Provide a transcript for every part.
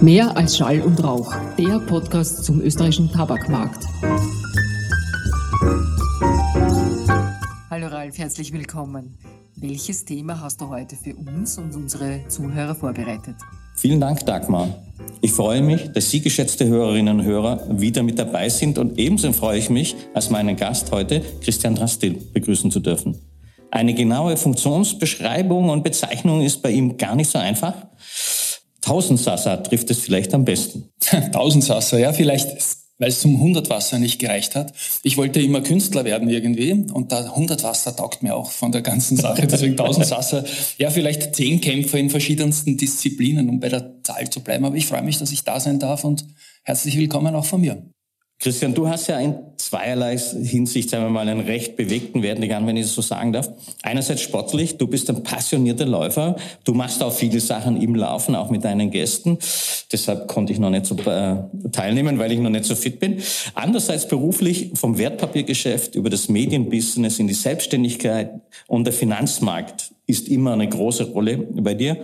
Mehr als Schall und Rauch, der Podcast zum österreichischen Tabakmarkt. Hallo Ralf, herzlich willkommen. Welches Thema hast du heute für uns und unsere Zuhörer vorbereitet? Vielen Dank, Dagmar. Ich freue mich, dass Sie, geschätzte Hörerinnen und Hörer, wieder mit dabei sind und ebenso freue ich mich, als meinen Gast heute, Christian Drastil, begrüßen zu dürfen. Eine genaue Funktionsbeschreibung und Bezeichnung ist bei ihm gar nicht so einfach. Tausendsasser trifft es vielleicht am besten. Tausendsasser, ja, vielleicht, weil es zum Hundertwasser nicht gereicht hat. Ich wollte immer Künstler werden irgendwie und da Hundertwasser taugt mir auch von der ganzen Sache. Deswegen Tausendsasser, ja, vielleicht zehn Kämpfer in verschiedensten Disziplinen, um bei der Zahl zu bleiben. Aber ich freue mich, dass ich da sein darf und herzlich willkommen auch von mir. Christian, du hast ja in zweierlei Hinsicht, sagen wir mal, einen recht bewegten Werdegang, wenn ich das so sagen darf. Einerseits sportlich, du bist ein passionierter Läufer, du machst auch viele Sachen im Laufen, auch mit deinen Gästen. Deshalb konnte ich noch nicht so äh, teilnehmen, weil ich noch nicht so fit bin. Andererseits beruflich vom Wertpapiergeschäft über das Medienbusiness in die Selbstständigkeit und der Finanzmarkt ist immer eine große Rolle bei dir.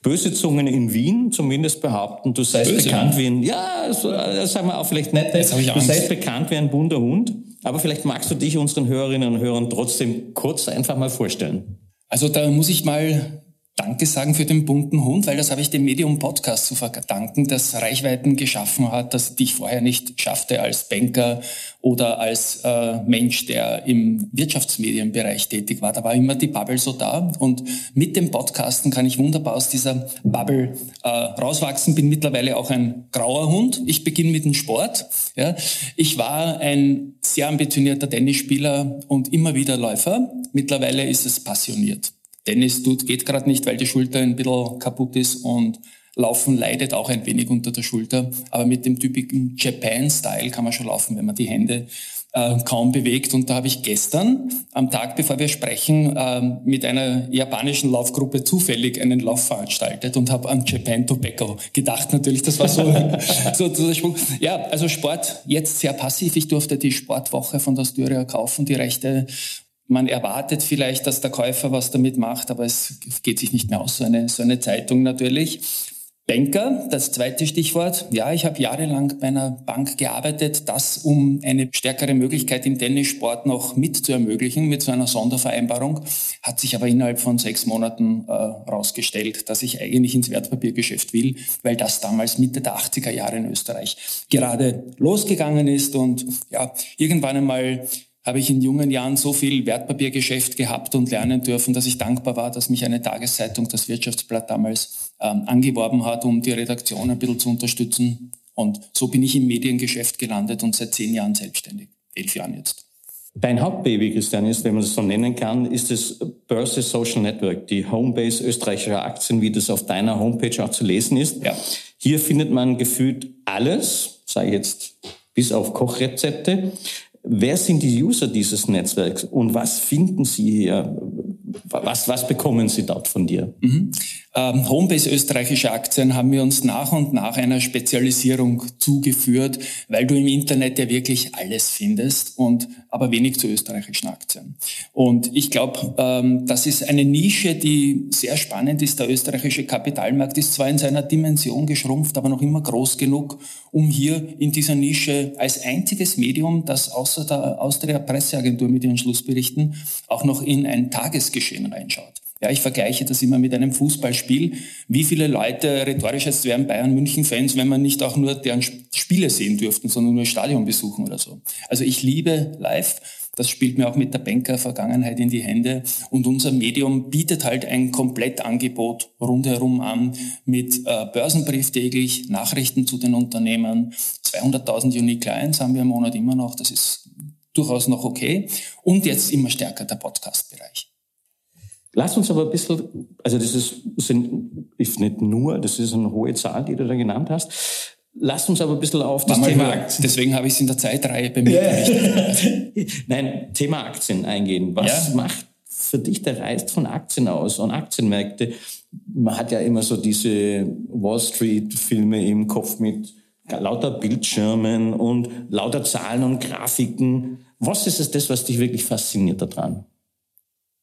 Böse Zungen in Wien zumindest behaupten, du seist Böse. bekannt wie ein, ja, so, das sagen wir auch vielleicht nicht, du seist bekannt wie ein bunter Hund, aber vielleicht magst du dich unseren Hörerinnen und Hörern trotzdem kurz einfach mal vorstellen. Also da muss ich mal Danke sagen für den bunten Hund, weil das habe ich dem Medium Podcast zu verdanken, das Reichweiten geschaffen hat, das ich vorher nicht schaffte als Banker oder als äh, Mensch, der im Wirtschaftsmedienbereich tätig war. Da war immer die Bubble so da und mit dem Podcasten kann ich wunderbar aus dieser Bubble äh, rauswachsen. Bin mittlerweile auch ein grauer Hund. Ich beginne mit dem Sport. Ja. Ich war ein sehr ambitionierter Tennisspieler und immer wieder Läufer. Mittlerweile ist es passioniert. Tennis tut, geht gerade nicht, weil die Schulter ein bisschen kaputt ist und Laufen leidet auch ein wenig unter der Schulter. Aber mit dem typischen Japan-Style kann man schon laufen, wenn man die Hände äh, kaum bewegt. Und da habe ich gestern, am Tag bevor wir sprechen, äh, mit einer japanischen Laufgruppe zufällig einen Lauf veranstaltet und habe an Japan Tobacco gedacht. Natürlich, das war so, so, so der Sprung. Ja, also Sport jetzt sehr passiv. Ich durfte die Sportwoche von der Styria kaufen, die Rechte man erwartet vielleicht, dass der Käufer was damit macht, aber es geht sich nicht mehr aus, so eine, so eine Zeitung natürlich. Banker, das zweite Stichwort. Ja, ich habe jahrelang bei einer Bank gearbeitet, das um eine stärkere Möglichkeit im Tennissport noch mit zu ermöglichen, mit so einer Sondervereinbarung, hat sich aber innerhalb von sechs Monaten äh, dass ich eigentlich ins Wertpapiergeschäft will, weil das damals Mitte der 80er Jahre in Österreich gerade losgegangen ist und ja, irgendwann einmal habe ich in jungen Jahren so viel Wertpapiergeschäft gehabt und lernen dürfen, dass ich dankbar war, dass mich eine Tageszeitung, das Wirtschaftsblatt damals, ähm, angeworben hat, um die Redaktion ein bisschen zu unterstützen. Und so bin ich im Mediengeschäft gelandet und seit zehn Jahren selbstständig. Elf Jahren jetzt. Dein Hauptbaby, Christian, ist, wenn man das so nennen kann, ist das Börse Social Network, die Homebase österreichischer Aktien, wie das auf deiner Homepage auch zu lesen ist. Ja. Hier findet man gefühlt alles, sei jetzt bis auf Kochrezepte. Wer sind die User dieses Netzwerks und was finden Sie hier? Was, was bekommen Sie dort von dir? Mhm. Ähm, Homebase österreichische Aktien haben wir uns nach und nach einer Spezialisierung zugeführt, weil du im Internet ja wirklich alles findest und aber wenig zu österreichischen Aktien. Und ich glaube, ähm, das ist eine Nische, die sehr spannend ist. Der österreichische Kapitalmarkt ist zwar in seiner Dimension geschrumpft, aber noch immer groß genug, um hier in dieser Nische als einziges Medium, das außer der Austria Presseagentur mit ihren Schlussberichten auch noch in ein Tagesgeschehen reinschaut. Ja, ich vergleiche das immer mit einem Fußballspiel. Wie viele Leute, rhetorisch jetzt wären Bayern München Fans, wenn man nicht auch nur deren Spiele sehen dürften, sondern nur Stadion besuchen oder so. Also ich liebe live. Das spielt mir auch mit der Banker-Vergangenheit in die Hände. Und unser Medium bietet halt ein Komplettangebot rundherum an mit äh, Börsenbrief täglich, Nachrichten zu den Unternehmen. 200.000 Unique Clients haben wir im Monat immer noch. Das ist durchaus noch okay. Und jetzt immer stärker der Podcast-Bereich. Lass uns aber ein bisschen, also das ist, sind, ist nicht nur, das ist eine hohe Zahl, die du da genannt hast. Lass uns aber ein bisschen auf das Thema Aktien. Deswegen habe ich es in der Zeitreihe bei mir ja. Nein, Thema Aktien eingehen. Was ja. macht für dich der Reiz von Aktien aus und Aktienmärkte? Man hat ja immer so diese Wall Street Filme im Kopf mit lauter Bildschirmen und lauter Zahlen und Grafiken. Was ist es das, was dich wirklich fasziniert daran?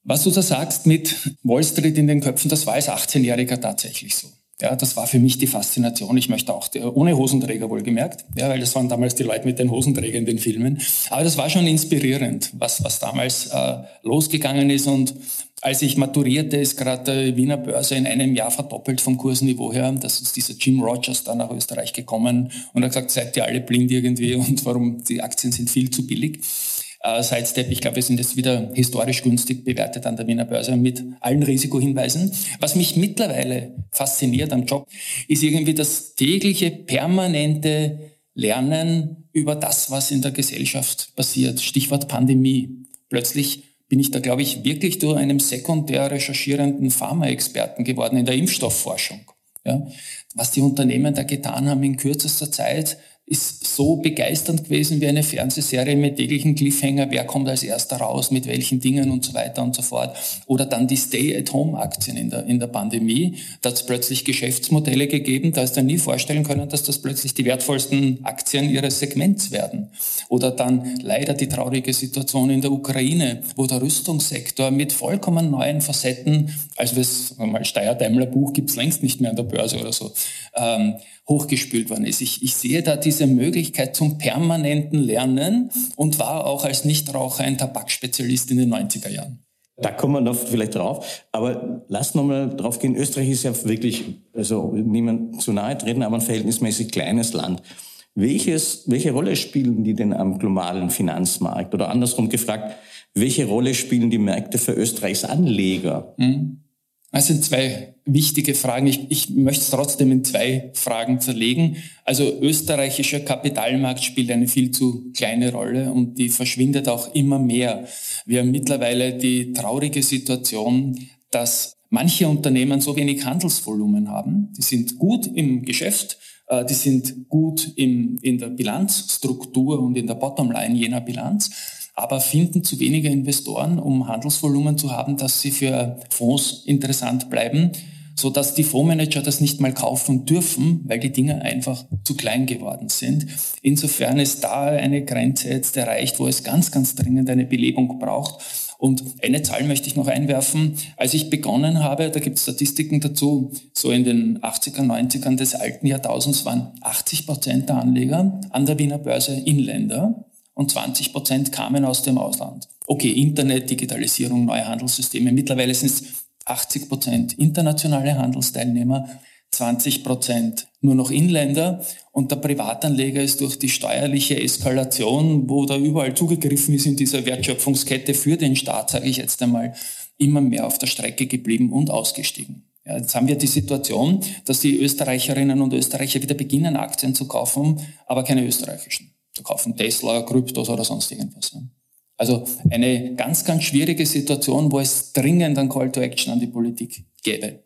Was du da sagst mit Wall Street in den Köpfen, das war als 18-Jähriger tatsächlich so. Ja, das war für mich die Faszination. Ich möchte auch, ohne Hosenträger wohlgemerkt, ja, weil das waren damals die Leute mit den Hosenträgern in den Filmen. Aber das war schon inspirierend, was, was damals äh, losgegangen ist. Und als ich maturierte, ist gerade die Wiener Börse in einem Jahr verdoppelt vom Kursniveau her. Das ist dieser Jim Rogers dann nach Österreich gekommen und hat gesagt, seid ihr alle blind irgendwie und warum die Aktien sind viel zu billig äh, Sidestep. Ich glaube, wir sind jetzt wieder historisch günstig bewertet an der Wiener Börse mit allen Risikohinweisen. Was mich mittlerweile fasziniert am Job, ist irgendwie das tägliche, permanente Lernen über das, was in der Gesellschaft passiert. Stichwort Pandemie. Plötzlich bin ich da, glaube ich, wirklich durch einem sekundär recherchierenden Pharmaexperten geworden in der Impfstoffforschung. Ja, was die Unternehmen da getan haben in kürzester Zeit, ist so begeisternd gewesen wie eine Fernsehserie mit täglichen Cliffhanger, wer kommt als erster raus, mit welchen Dingen und so weiter und so fort. Oder dann die Stay-at-Home-Aktien in der, in der Pandemie. Da hat es plötzlich Geschäftsmodelle gegeben, da ist dann nie vorstellen können, dass das plötzlich die wertvollsten Aktien ihres Segments werden. Oder dann leider die traurige Situation in der Ukraine, wo der Rüstungssektor mit vollkommen neuen Facetten, also das mal Steyr-Daimler-Buch gibt's längst nicht mehr an der Börse oder so, ähm, hochgespült worden ist. Ich, ich sehe da diese Möglichkeit zum permanenten Lernen und war auch als Nichtraucher ein Tabakspezialist in den 90er Jahren. Da kommen wir noch vielleicht drauf. Aber lass noch mal drauf gehen. Österreich ist ja wirklich, also niemand zu nahe treten, aber ein verhältnismäßig kleines Land. Welches, welche Rolle spielen die denn am globalen Finanzmarkt? Oder andersrum gefragt, welche Rolle spielen die Märkte für Österreichs Anleger? Mhm. Das sind zwei wichtige Fragen. Ich, ich möchte es trotzdem in zwei Fragen zerlegen. Also österreichischer Kapitalmarkt spielt eine viel zu kleine Rolle und die verschwindet auch immer mehr. Wir haben mittlerweile die traurige Situation, dass manche Unternehmen so wenig Handelsvolumen haben. Die sind gut im Geschäft, äh, die sind gut in, in der Bilanzstruktur und in der Bottomline jener Bilanz aber finden zu wenige Investoren, um Handelsvolumen zu haben, dass sie für Fonds interessant bleiben, so dass die Fondsmanager das nicht mal kaufen dürfen, weil die Dinge einfach zu klein geworden sind. Insofern ist da eine Grenze jetzt erreicht, wo es ganz, ganz dringend eine Belebung braucht. Und eine Zahl möchte ich noch einwerfen. Als ich begonnen habe, da gibt es Statistiken dazu, so in den 80er, 90ern des alten Jahrtausends waren 80 Prozent der Anleger an der Wiener Börse Inländer und 20 Prozent kamen aus dem Ausland. Okay, Internet, Digitalisierung, neue Handelssysteme. Mittlerweile sind es 80 Prozent internationale Handelsteilnehmer, 20 Prozent nur noch Inländer und der Privatanleger ist durch die steuerliche Eskalation, wo da überall zugegriffen ist in dieser Wertschöpfungskette für den Staat, sage ich jetzt einmal, immer mehr auf der Strecke geblieben und ausgestiegen. Ja, jetzt haben wir die Situation, dass die Österreicherinnen und Österreicher wieder beginnen, Aktien zu kaufen, aber keine österreichischen kaufen, Tesla, Kryptos oder sonst irgendwas. Also eine ganz, ganz schwierige Situation, wo es dringend ein Call to Action an die Politik gäbe.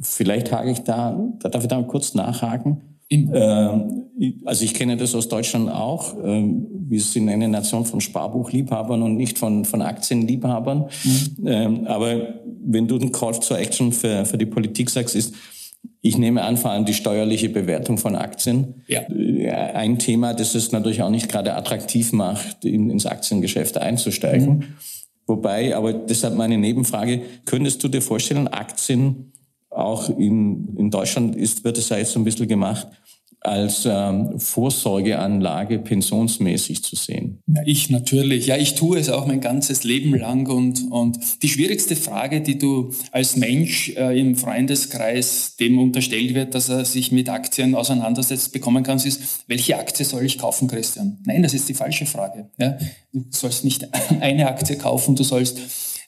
Vielleicht hake ich da, da darf ich da kurz nachhaken. Ähm, also ich kenne das aus Deutschland auch. Ähm, wir sind eine Nation von Sparbuchliebhabern und nicht von, von Aktienliebhabern. Mhm. Ähm, aber wenn du den Call to Action für, für die Politik sagst, ist, ich nehme an, vor allem die steuerliche Bewertung von Aktien. Ja. Ein Thema, das es natürlich auch nicht gerade attraktiv macht, in, ins Aktiengeschäft einzusteigen. Mhm. Wobei, aber deshalb meine Nebenfrage, könntest du dir vorstellen, Aktien auch in, in Deutschland ist, wird es ja jetzt so ein bisschen gemacht, als ähm, Vorsorgeanlage pensionsmäßig zu sehen? Ja, ich natürlich. Ja, ich tue es auch mein ganzes Leben lang. Und, und die schwierigste Frage, die du als Mensch äh, im Freundeskreis, dem unterstellt wird, dass er sich mit Aktien auseinandersetzt, bekommen kannst, ist, welche Aktie soll ich kaufen, Christian? Nein, das ist die falsche Frage. Ja? Du sollst nicht eine Aktie kaufen, du sollst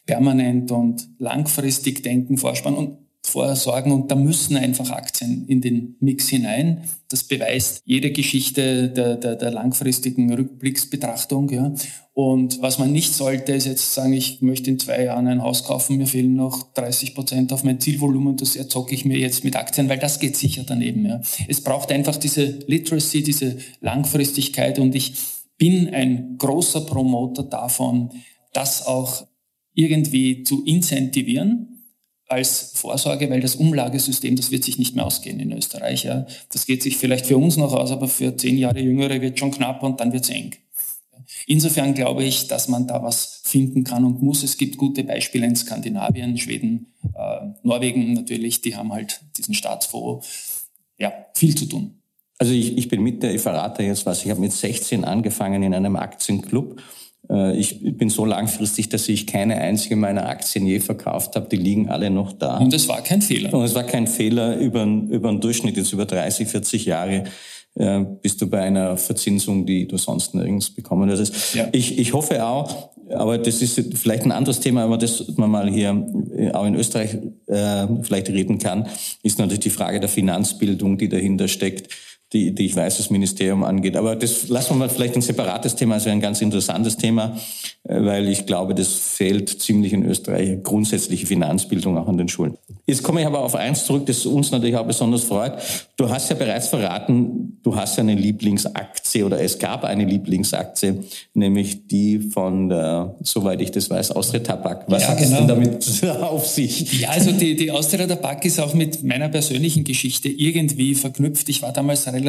permanent und langfristig denken, vorspannen. Und vorsorgen und da müssen einfach Aktien in den Mix hinein. Das beweist jede Geschichte der, der, der langfristigen Rückblicksbetrachtung. Ja. Und was man nicht sollte, ist jetzt sagen, ich möchte in zwei Jahren ein Haus kaufen, mir fehlen noch 30 Prozent auf mein Zielvolumen, das erzocke ich mir jetzt mit Aktien, weil das geht sicher daneben. Ja. Es braucht einfach diese Literacy, diese Langfristigkeit und ich bin ein großer Promoter davon, das auch irgendwie zu incentivieren als Vorsorge, weil das Umlagesystem, das wird sich nicht mehr ausgehen in Österreich. Ja. Das geht sich vielleicht für uns noch aus, aber für zehn Jahre Jüngere wird schon knapp und dann wird es eng. Insofern glaube ich, dass man da was finden kann und muss. Es gibt gute Beispiele in Skandinavien, Schweden, äh, Norwegen natürlich, die haben halt diesen Staatsfonds. Ja, viel zu tun. Also ich, ich bin mit der, ich verrate jetzt was, ich habe mit 16 angefangen in einem Aktienclub. Äh, ich bin so langfristig, dass ich keine einzige meiner Aktien je verkauft habe. Die liegen alle noch da. Und es war kein Fehler. Und es war kein Fehler über, über einen Durchschnitt, jetzt über 30, 40 Jahre äh, bist du bei einer Verzinsung, die du sonst nirgends bekommen würdest. Ja. Ich, ich hoffe auch, aber das ist vielleicht ein anderes Thema, aber das man mal hier äh, auch in Österreich äh, vielleicht reden kann, ist natürlich die Frage der Finanzbildung, die dahinter steckt die, die ich weiß, das Ministerium angeht. Aber das lassen wir mal vielleicht ein separates Thema, also ein ganz interessantes Thema, äh, weil ich glaube, das fehlt ziemlich in Österreich, grundsätzliche Finanzbildung auch an den Schulen. Jetzt komme ich aber auf eins zurück, das uns natürlich auch besonders freut. Du hast ja bereits verraten, du hast eine Lieblingsaktie oder es gab eine Lieblingsaktie, nämlich die von der, soweit ich das weiß, Austria Tabak. Was ja, hat genau. es denn damit auf sich? Ja, also die, die Austria Tabak ist auch mit meiner persönlichen Geschichte irgendwie verknüpft. Ich war damals relativ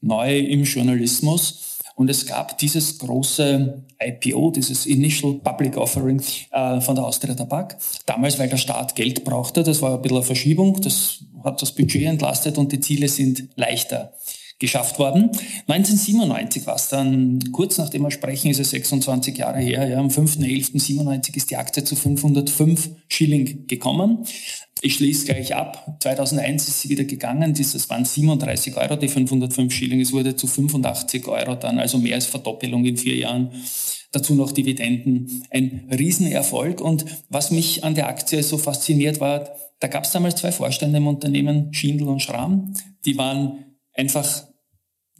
neu im Journalismus. Und es gab dieses große IPO, dieses Initial Public Offering äh, von der Austria Tabak. Damals, weil der Staat Geld brauchte, das war ein bisschen eine Verschiebung, das hat das Budget entlastet und die Ziele sind leichter geschafft worden. 1997 war es dann, kurz nachdem wir sprechen, ist es 26 Jahre her, ja, am 5.11.97 ist die Aktie zu 505 Schilling gekommen. Ich schließe gleich ab. 2001 ist sie wieder gegangen. Das waren 37 Euro, die 505 Schilling. Es wurde zu 85 Euro dann, also mehr als Verdoppelung in vier Jahren. Dazu noch Dividenden. Ein Riesenerfolg. Und was mich an der Aktie so fasziniert war, da gab es damals zwei Vorstände im Unternehmen, Schindel und Schramm. Die waren einfach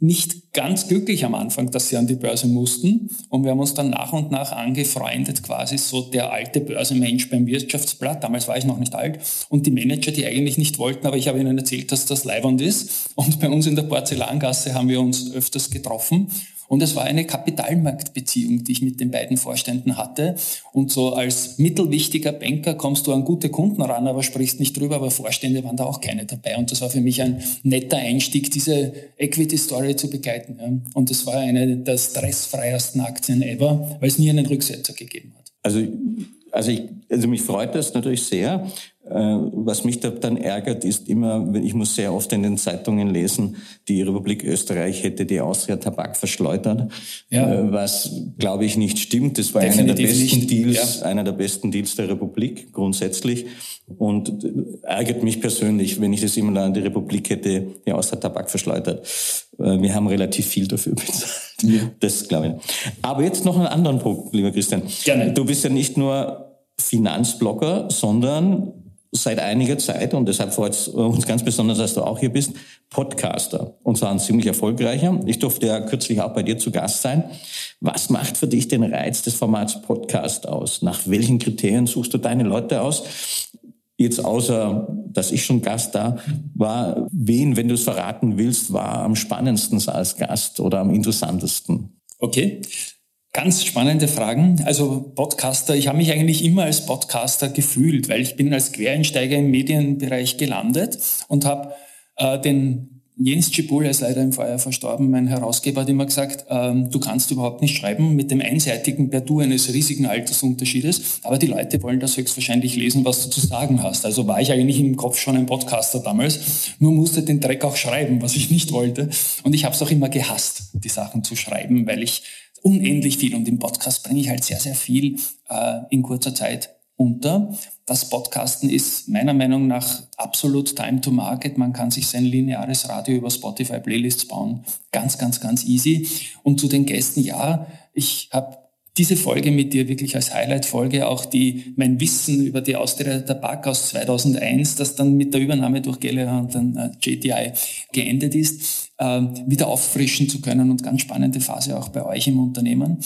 nicht ganz glücklich am Anfang, dass sie an die Börse mussten. Und wir haben uns dann nach und nach angefreundet, quasi so der alte Börsenmensch beim Wirtschaftsblatt. Damals war ich noch nicht alt. Und die Manager, die eigentlich nicht wollten, aber ich habe ihnen erzählt, dass das Leibwand ist. Und bei uns in der Porzellangasse haben wir uns öfters getroffen. Und es war eine Kapitalmarktbeziehung, die ich mit den beiden Vorständen hatte. Und so als mittelwichtiger Banker kommst du an gute Kunden ran, aber sprichst nicht drüber. Aber Vorstände waren da auch keine dabei. Und das war für mich ein netter Einstieg, diese Equity-Story zu begleiten. Und das war eine der stressfreiesten Aktien ever, weil es nie einen Rücksetzer gegeben hat. Also also, ich, also mich freut das natürlich sehr. Äh, was mich da dann ärgert, ist immer, ich muss sehr oft in den Zeitungen lesen, die Republik Österreich hätte die Austria Tabak verschleudert, ja. Äh, was glaube ich nicht stimmt. Das war einer der besten nicht. Deals, ja. einer der besten Deals der Republik grundsätzlich und ärgert mich persönlich, wenn ich das immer an die Republik hätte, die Austria Tabak verschleudert. Äh, wir haben relativ viel dafür bezahlt. Ja. Das glaube ich. Aber jetzt noch einen anderen Punkt, lieber Christian. Gerne. Du bist ja nicht nur Finanzblogger, sondern seit einiger Zeit, und deshalb freut es uns ganz besonders, dass du auch hier bist, Podcaster. Und zwar ein ziemlich erfolgreicher. Ich durfte ja kürzlich auch bei dir zu Gast sein. Was macht für dich den Reiz des Formats Podcast aus? Nach welchen Kriterien suchst du deine Leute aus? Jetzt außer, dass ich schon Gast da war, wen, wenn du es verraten willst, war am spannendsten als Gast oder am interessantesten? Okay. Ganz spannende Fragen. Also Podcaster, ich habe mich eigentlich immer als Podcaster gefühlt, weil ich bin als Quereinsteiger im Medienbereich gelandet und habe äh, den Jens Cibul, er ist leider im Feuer verstorben, mein Herausgeber hat immer gesagt, ähm, du kannst überhaupt nicht schreiben mit dem einseitigen Per Du eines riesigen Altersunterschiedes, aber die Leute wollen das höchstwahrscheinlich lesen, was du zu sagen hast. Also war ich eigentlich im Kopf schon ein Podcaster damals, nur musste den Dreck auch schreiben, was ich nicht wollte. Und ich habe es auch immer gehasst, die Sachen zu schreiben, weil ich unendlich viel und im Podcast bringe ich halt sehr, sehr viel äh, in kurzer Zeit unter. Das Podcasten ist meiner Meinung nach absolut Time to Market. Man kann sich sein lineares Radio über Spotify Playlists bauen. Ganz, ganz, ganz easy. Und zu den Gästen, ja, ich habe diese Folge mit dir wirklich als Highlight-Folge, auch die, mein Wissen über die Austria Tabak aus 2001, das dann mit der Übernahme durch Gallagher und dann äh, JTI geendet ist, äh, wieder auffrischen zu können und ganz spannende Phase auch bei euch im Unternehmen.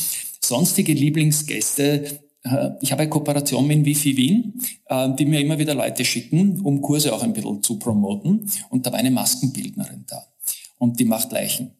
Sonstige Lieblingsgäste, äh, ich habe eine Kooperation mit Wifi Wien, äh, die mir immer wieder Leute schicken, um Kurse auch ein bisschen zu promoten. Und da war eine Maskenbildnerin da. Und die macht Leichen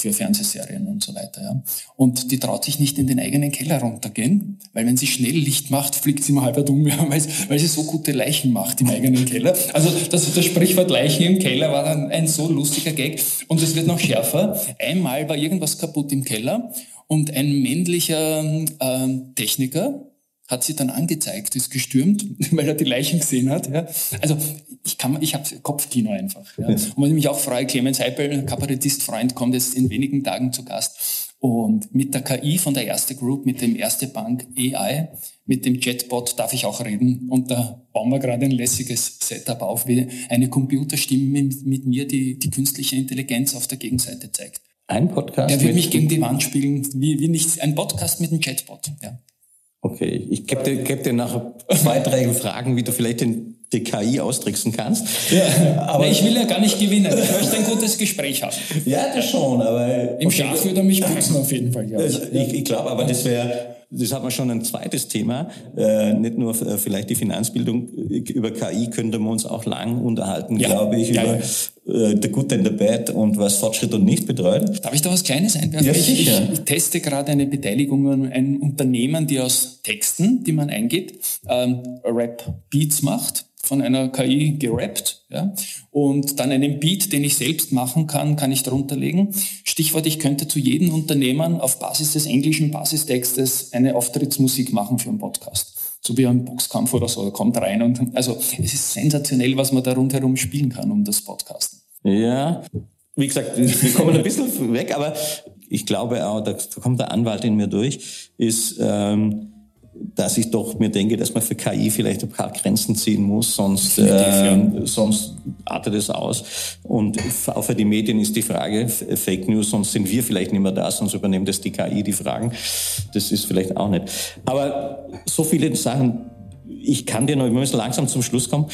für Fernsehserien und so weiter. Ja. Und die traut sich nicht in den eigenen Keller runtergehen, weil wenn sie schnell Licht macht, fliegt sie mal halb um, ja, weil, weil sie so gute Leichen macht im eigenen Keller. Also das, das Sprichwort Leichen im Keller war dann ein so lustiger Gag. Und es wird noch schärfer. Einmal war irgendwas kaputt im Keller Und ein männlicher äh, Techniker hat sie dann angezeigt, ist gestürmt, weil er die Leichen gesehen hat. Ja. Also ich kann, ich habe Kopfkino einfach. Ja. Und was ich mich auch freue, Clemens Heipel, Kabarettist-Freund, kommt jetzt in wenigen Tagen zu Gast. Und mit der KI von der Erste Group, mit dem Erste Bank AI, mit dem Chatbot darf ich auch reden. Und da bauen wir gerade ein lässiges Setup auf, wie eine Computerstimme mit, mit mir, die die künstliche Intelligenz auf der Gegenseite zeigt. Ein Podcast? Er wird mich gegen die Wand spielen, wie, wie nichts. Ein Podcast mit einem Chatbot, ja. Okay, ich gebe dir, geb dir nachher zwei, drei Fragen, wie du vielleicht den, die KI austricksen kannst. Ja, aber nee, ich will ja gar nicht gewinnen. Ich möchte ein gutes Gespräch haben. Ja, das schon, aber... Im okay. Schaf würde er mich putzen auf jeden Fall, ja. Ich, ich, ich glaube, aber das wäre das hat man schon ein zweites Thema. Äh, nicht nur äh, vielleicht die Finanzbildung. Über KI könnte man uns auch lang unterhalten, ja. glaube ich, ja, über ja. Äh, the good and the bad und was Fortschritt und nicht bedeutet. Darf ich da was Kleines einwerfen? Ja, sicher. Ich, ich, teste gerade eine Beteiligung an einem Unternehmen, die aus Texten, die man eingibt, ähm, Rap-Beats macht von einer KI gerappt, ja, und dann einen Beat, den ich selbst machen kann, kann ich darunter legen. Stichwort, ich könnte zu jedem Unternehmen auf Basis des englischen Basistextes eine Auftrittsmusik machen für einen Podcast. So wie ein Boxkampf oder so, kommt rein und, also, es ist sensationell, was man da rundherum spielen kann um das Podcasten. Ja, wie gesagt, wir kommen ein bisschen weg, aber ich glaube auch, da kommt der Anwalt in mir durch, ist, ähm, dass ich doch mir denke, dass man für KI vielleicht ein paar Grenzen ziehen muss, sonst, äh, sonst artet es aus. Und auch für die Medien ist die Frage, Fake News, sonst sind wir vielleicht nicht mehr da, sonst übernimmt das die KI die Fragen. Das ist vielleicht auch nicht. Aber so viele Sachen, ich kann dir noch, wir müssen langsam zum Schluss kommen.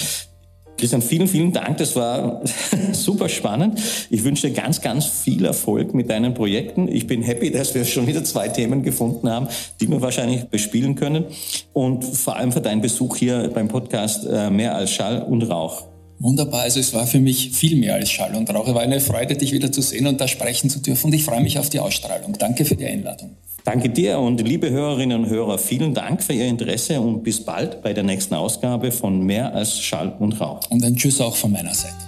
Christian, vielen, vielen Dank. Das war super spannend. Ich wünsche dir ganz, ganz viel Erfolg mit deinen Projekten. Ich bin happy, dass wir schon wieder zwei Themen gefunden haben, die wir wahrscheinlich bespielen können. Und vor allem für deinen Besuch hier beim Podcast äh, Mehr als Schall und Rauch. Wunderbar. Also es war für mich viel mehr als Schall und Rauch. Es war eine Freude, dich wieder zu sehen und da sprechen zu dürfen. Und ich freue mich auf die Ausstrahlung. Danke für die Einladung. Danke dir und liebe Hörerinnen und Hörer, vielen Dank für Ihr Interesse und bis bald bei der nächsten Ausgabe von Mehr als Schall und Rauch. Und ein Tschüss auch von meiner Seite.